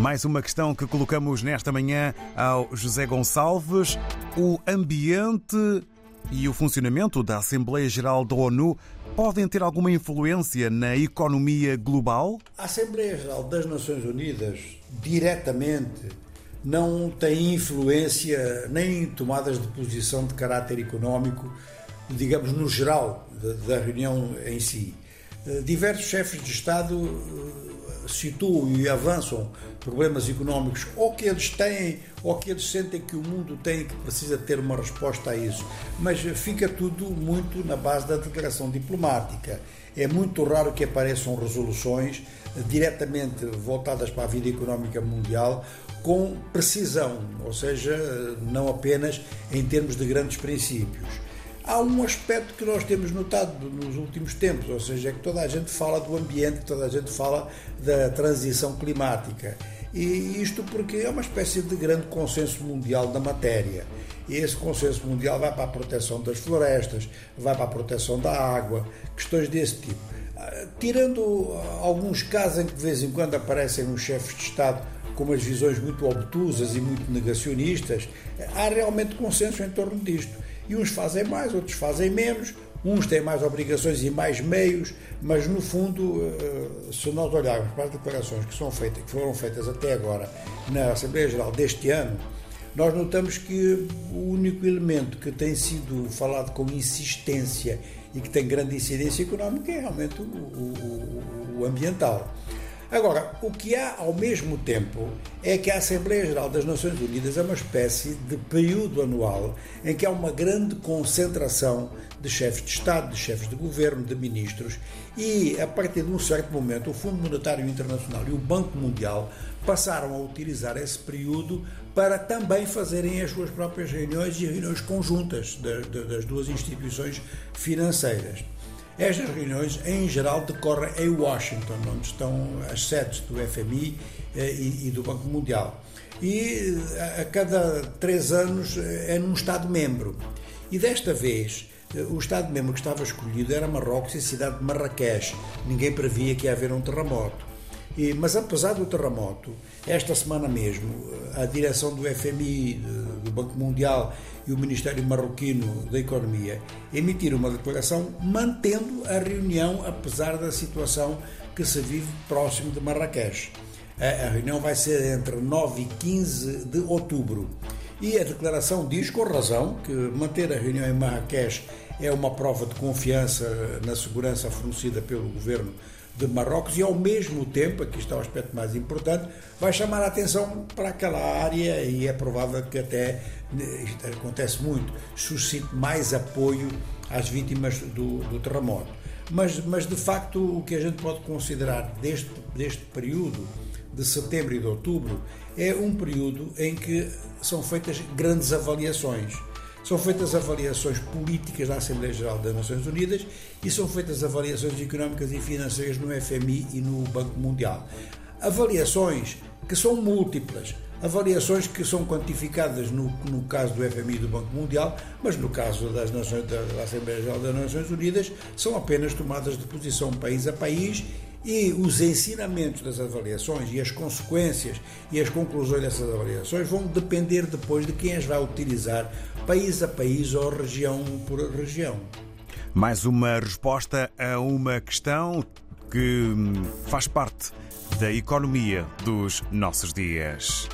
Mais uma questão que colocamos nesta manhã ao José Gonçalves: o ambiente e o funcionamento da Assembleia Geral da ONU podem ter alguma influência na economia global? A Assembleia Geral das Nações Unidas, diretamente, não tem influência nem em tomadas de posição de caráter económico, digamos, no geral da reunião em si. Eh, diversos chefes de Estado eh, situam e avançam problemas económicos ou que eles têm ou que eles sentem que o mundo tem que precisa ter uma resposta a isso. Mas fica tudo muito na base da declaração diplomática. É muito raro que apareçam resoluções diretamente voltadas para a vida económica mundial com precisão, ou seja, não apenas em termos de grandes princípios. Há um aspecto que nós temos notado nos últimos tempos, ou seja, é que toda a gente fala do ambiente, toda a gente fala da transição climática. E isto porque é uma espécie de grande consenso mundial da matéria. E esse consenso mundial vai para a proteção das florestas, vai para a proteção da água, questões desse tipo. Ah, tirando alguns casos em que de vez em quando aparecem uns chefes de Estado com umas visões muito obtusas e muito negacionistas, há realmente consenso em torno disto. E uns fazem mais, outros fazem menos, uns têm mais obrigações e mais meios, mas no fundo, eh, se nós olharmos para as declarações que, são feitas, que foram feitas até agora na Assembleia Geral deste ano, nós notamos que o único elemento que tem sido falado com insistência e que tem grande incidência económica é realmente o, o, o ambiental. Agora, o que há ao mesmo tempo é que a Assembleia Geral das Nações Unidas é uma espécie de período anual em que há uma grande concentração de chefes de Estado, de chefes de governo, de ministros, e a partir de um certo momento o Fundo Monetário Internacional e o Banco Mundial passaram a utilizar esse período para também fazerem as suas próprias reuniões e reuniões conjuntas das duas instituições financeiras. Estas reuniões, em geral, decorrem em Washington, onde estão as sedes do FMI eh, e, do Banco Mundial. E eh, a cada três anos eh, é num Estado-membro. E desta vez, o Estado-membro que estava escolhido era Marrocos e a cidade de Marrakech. Ninguém previa que ia haver um terremoto. Mas apesar do terremoto, esta semana mesmo, a direção do FMI, do Banco Mundial e o Ministério Marroquino da Economia emitiram uma declaração mantendo a reunião, apesar da situação que se vive próximo de Marrakech. A reunião vai ser entre 9 e 15 de outubro. E a declaração diz, com razão, que manter a reunião em Marrakech é uma prova de confiança na segurança fornecida pelo governo de Marrocos e, ao mesmo tempo, aqui está o aspecto mais importante, vai chamar a atenção para aquela área e é provável que até, isto acontece muito, suscite mais apoio às vítimas do, do terremoto. Mas, mas, de facto, o que a gente pode considerar deste, deste período, de setembro e de outubro, é um período em que são feitas grandes avaliações são feitas avaliações políticas na Assembleia Geral das Nações Unidas e são feitas avaliações económicas e financeiras no FMI e no Banco Mundial. Avaliações que são múltiplas, avaliações que são quantificadas no, no caso do FMI e do Banco Mundial, mas no caso das Nações, da, da Assembleia Geral das Nações Unidas são apenas tomadas de posição país a país e os ensinamentos das avaliações e as consequências e as conclusões dessas avaliações vão depender depois de quem as vai utilizar, país a país ou região por região. Mais uma resposta a uma questão que faz parte da economia dos nossos dias.